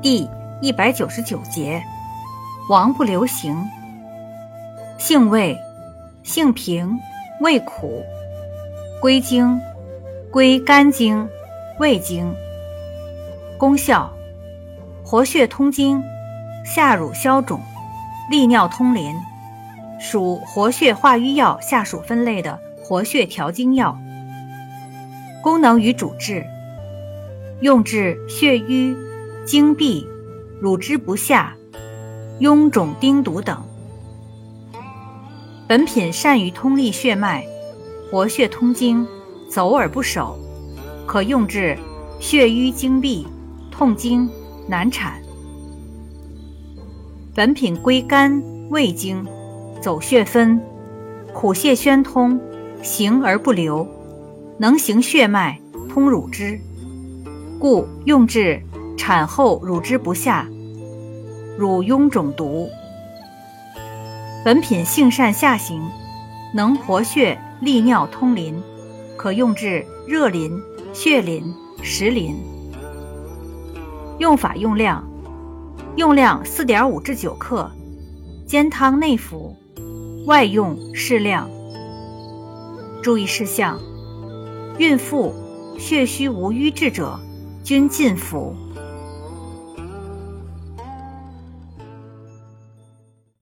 第一百九十九节，王不留行。性味，性平，味苦，归经，归肝经、胃经。功效，活血通经，下乳消肿，利尿通淋，属活血化瘀药下属分类的活血调经药。功能与主治，用治血瘀、经闭、乳汁不下、臃肿叮毒等。本品善于通利血脉，活血通经，走而不守，可用治血瘀经闭、痛经、难产。本品归肝、胃经，走血分，苦泻宣通，行而不流，能行血脉，通乳汁，故用治产后乳汁不下、乳痈肿毒。本品性善下行，能活血利尿通淋，可用治热淋、血淋、石淋。用法用量：用量四点五至九克，煎汤内服，外用适量。注意事项：孕妇、血虚无瘀滞者均禁服。